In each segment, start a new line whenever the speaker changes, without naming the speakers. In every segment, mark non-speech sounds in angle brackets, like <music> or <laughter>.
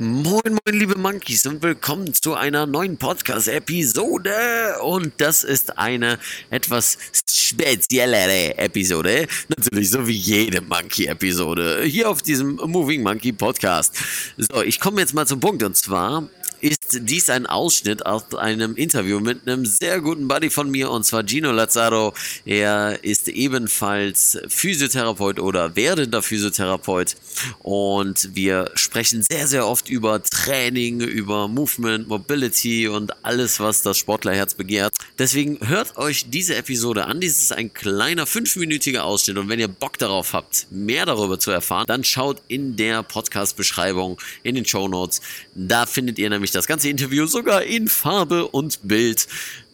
Moin, moin, liebe Monkeys und willkommen zu einer neuen Podcast-Episode. Und das ist eine etwas speziellere Episode. Natürlich so wie jede Monkey-Episode hier auf diesem Moving Monkey Podcast. So, ich komme jetzt mal zum Punkt und zwar ist dies ein Ausschnitt aus einem Interview mit einem sehr guten Buddy von mir und zwar Gino Lazzaro. Er ist ebenfalls Physiotherapeut oder werdender Physiotherapeut und wir sprechen sehr, sehr oft über Training, über Movement, Mobility und alles, was das Sportlerherz begehrt. Deswegen hört euch diese Episode an. Dies ist ein kleiner fünfminütiger Ausschnitt und wenn ihr Bock darauf habt, mehr darüber zu erfahren, dann schaut in der Podcast-Beschreibung, in den Show Notes. Da findet ihr nämlich das ganze Interview sogar in Farbe und Bild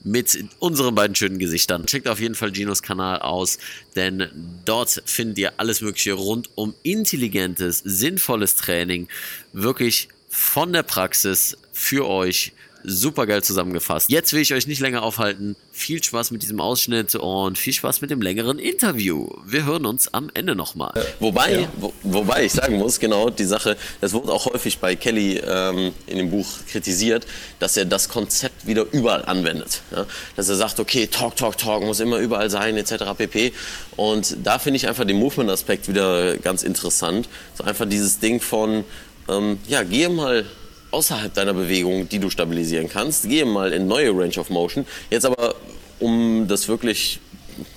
mit unseren beiden schönen Gesichtern. Checkt auf jeden Fall Ginos Kanal aus, denn dort findet ihr alles Mögliche rund um intelligentes, sinnvolles Training. Wirklich von der Praxis für euch super geil zusammengefasst. Jetzt will ich euch nicht länger aufhalten. Viel Spaß mit diesem Ausschnitt und viel Spaß mit dem längeren Interview. Wir hören uns am Ende nochmal.
Wobei, ja. wo, wobei ich sagen muss, genau die Sache, das wurde auch häufig bei Kelly ähm, in dem Buch kritisiert, dass er das Konzept wieder überall anwendet. Ja? Dass er sagt, okay, Talk, Talk, Talk muss immer überall sein, etc. pp. Und da finde ich einfach den Movement-Aspekt wieder ganz interessant. So einfach dieses Ding von, ähm, ja, gehe mal außerhalb deiner Bewegung, die du stabilisieren kannst. Gehe mal in neue Range of Motion. Jetzt aber, um das wirklich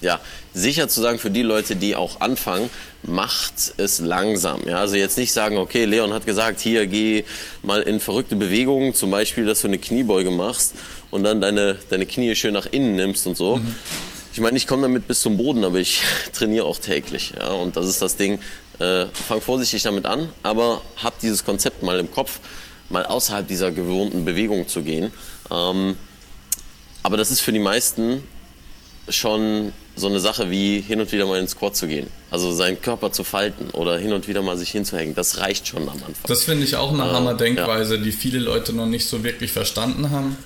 ja, sicher zu sagen für die Leute, die auch anfangen, macht es langsam. Ja? Also jetzt nicht sagen, okay, Leon hat gesagt, hier geh mal in verrückte Bewegungen, zum Beispiel, dass du eine Kniebeuge machst und dann deine, deine Knie schön nach innen nimmst und so. Mhm. Ich meine, ich komme damit bis zum Boden, aber ich <laughs> trainiere auch täglich. Ja? Und das ist das Ding, äh, fang vorsichtig damit an, aber hab dieses Konzept mal im Kopf mal außerhalb dieser gewohnten Bewegung zu gehen. Ähm, aber das ist für die meisten schon so eine Sache wie hin und wieder mal ins Squat zu gehen. Also seinen Körper zu falten oder hin und wieder mal sich hinzuhängen. Das reicht schon am Anfang.
Das finde ich auch eine äh, Hammer-Denkweise, ja. die viele Leute noch nicht so wirklich verstanden haben.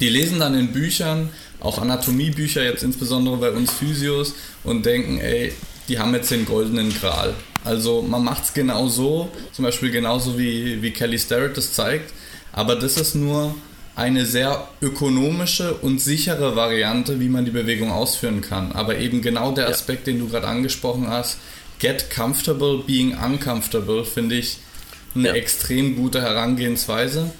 Die lesen dann in Büchern, auch Anatomiebücher, jetzt insbesondere bei uns Physios, und denken, ey, die haben jetzt den goldenen Gral. Also man macht es genau so, zum Beispiel genauso wie, wie Kelly Starrett das zeigt, aber das ist nur eine sehr ökonomische und sichere Variante, wie man die Bewegung ausführen kann. Aber eben genau der Aspekt, ja. den du gerade angesprochen hast, get comfortable being uncomfortable, finde ich eine ja. extrem gute Herangehensweise.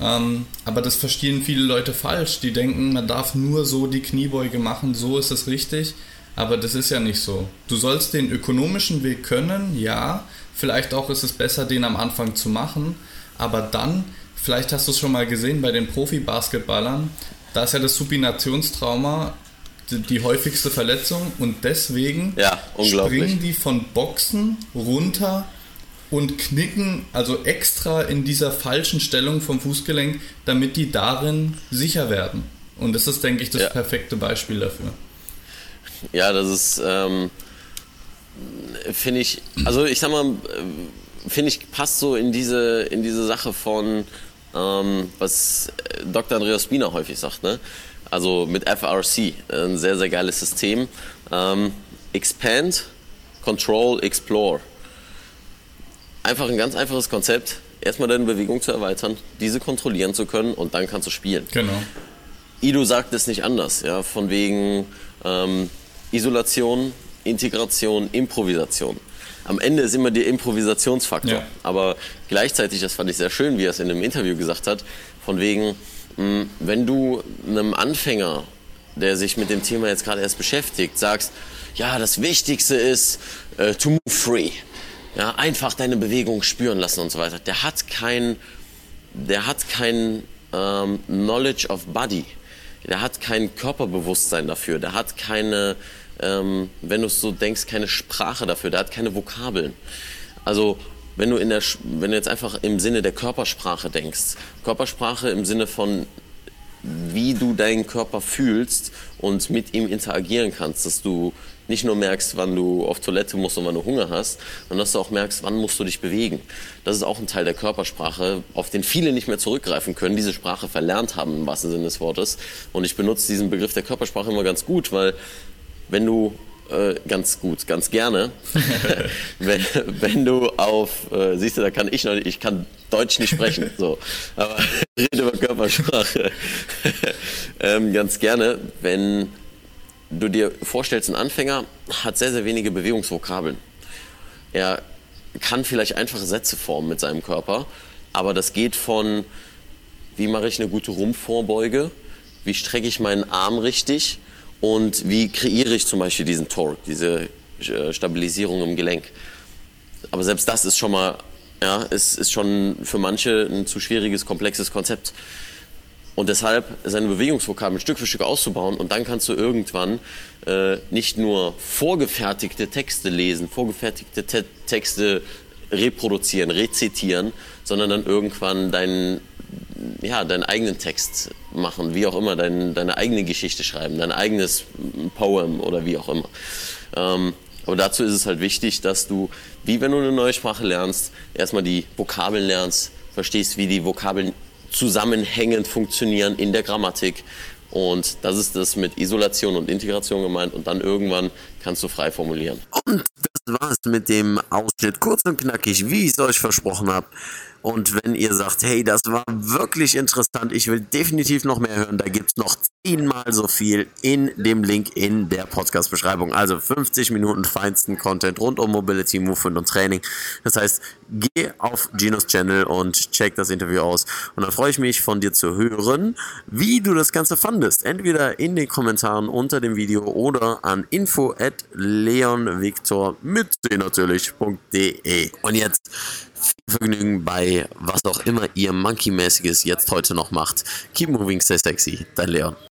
Ähm, aber das verstehen viele Leute falsch. Die denken, man darf nur so die Kniebeuge machen, so ist es richtig. Aber das ist ja nicht so. Du sollst den ökonomischen Weg können, ja. Vielleicht auch ist es besser, den am Anfang zu machen. Aber dann, vielleicht hast du es schon mal gesehen bei den Profi-Basketballern, da ist ja das Supinationstrauma die, die häufigste Verletzung und deswegen
ja,
springen die von Boxen runter und knicken also extra in dieser falschen Stellung vom Fußgelenk, damit die darin sicher werden. Und das ist, denke ich, das ja. perfekte Beispiel dafür.
Ja, das ist, ähm, finde ich, also ich sag mal, äh, finde ich, passt so in diese, in diese Sache von, ähm, was Dr. Andreas Spina häufig sagt, ne? Also mit FRC, ein sehr, sehr geiles System. Ähm, expand, Control, Explore. Einfach ein ganz einfaches Konzept. Erstmal deine Bewegung zu erweitern, diese kontrollieren zu können und dann kannst du spielen.
Genau.
Ido sagt es nicht anders, ja, von wegen, ähm, Isolation, Integration, Improvisation. Am Ende ist immer der Improvisationsfaktor. Ja. Aber gleichzeitig, das fand ich sehr schön, wie er es in einem Interview gesagt hat, von wegen, mh, wenn du einem Anfänger, der sich mit dem Thema jetzt gerade erst beschäftigt, sagst, ja, das Wichtigste ist äh, to move free. Ja, einfach deine Bewegung spüren lassen und so weiter. Der hat kein, der hat kein ähm, Knowledge of Body. Der hat kein Körperbewusstsein dafür. Der hat keine ähm, wenn du es so denkst, keine Sprache dafür, der hat keine Vokabeln. Also wenn du, in der, wenn du jetzt einfach im Sinne der Körpersprache denkst, Körpersprache im Sinne von wie du deinen Körper fühlst und mit ihm interagieren kannst, dass du nicht nur merkst, wann du auf Toilette musst und wann du Hunger hast, sondern dass du auch merkst, wann musst du dich bewegen. Das ist auch ein Teil der Körpersprache, auf den viele nicht mehr zurückgreifen können, diese Sprache verlernt haben im wahrsten Sinne des Wortes. Und ich benutze diesen Begriff der Körpersprache immer ganz gut, weil wenn du äh, ganz gut, ganz gerne. <laughs> wenn, wenn du auf, äh, siehst du, da kann ich noch ich kann Deutsch nicht sprechen, so, aber rede über Körpersprache. <laughs> ähm, ganz gerne, wenn du dir vorstellst, ein Anfänger hat sehr, sehr wenige Bewegungsvokabeln. Er kann vielleicht einfache Sätze formen mit seinem Körper, aber das geht von, wie mache ich eine gute Rumpfvorbeuge, wie strecke ich meinen Arm richtig und wie kreiere ich zum Beispiel diesen Torque, diese äh, Stabilisierung im Gelenk. Aber selbst das ist schon mal, ja, ist, ist schon für manche ein zu schwieriges, komplexes Konzept. Und deshalb seine Bewegungsvokabeln Stück für Stück auszubauen und dann kannst du irgendwann äh, nicht nur vorgefertigte Texte lesen, vorgefertigte Te Texte reproduzieren, rezitieren, sondern dann irgendwann deinen, ja, deinen eigenen Text machen, wie auch immer, dein, deine eigene Geschichte schreiben, dein eigenes Poem oder wie auch immer. Ähm, aber dazu ist es halt wichtig, dass du, wie wenn du eine neue Sprache lernst, erstmal die Vokabeln lernst, verstehst, wie die Vokabeln zusammenhängend funktionieren in der Grammatik. Und das ist das mit Isolation und Integration gemeint. Und dann irgendwann kannst du frei formulieren.
Und das war's mit dem Ausschnitt. Kurz und knackig, wie ich es euch versprochen habe. Und wenn ihr sagt, hey, das war wirklich interessant, ich will definitiv noch mehr hören, da gibt es noch zehnmal so viel in dem Link in der Podcast-Beschreibung. Also 50 Minuten feinsten Content rund um Mobility, Movement und Training. Das heißt, geh auf Ginos Channel und check das Interview aus. Und dann freue ich mich von dir zu hören, wie du das Ganze fandest. Entweder in den Kommentaren unter dem Video oder an info at leonvictor mit natürlich.de. Und jetzt viel Vergnügen bei was auch immer ihr Monkey-mäßiges jetzt heute noch macht. Keep moving, stay sexy. Dein Leon.